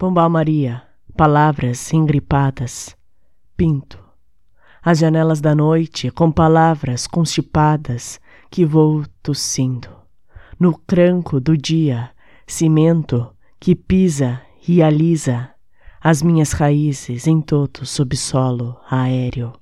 Pombal Maria, palavras engripadas, pinto. As janelas da noite com palavras constipadas que vou tossindo. No cranco do dia, cimento que pisa e alisa as minhas raízes em todo subsolo aéreo.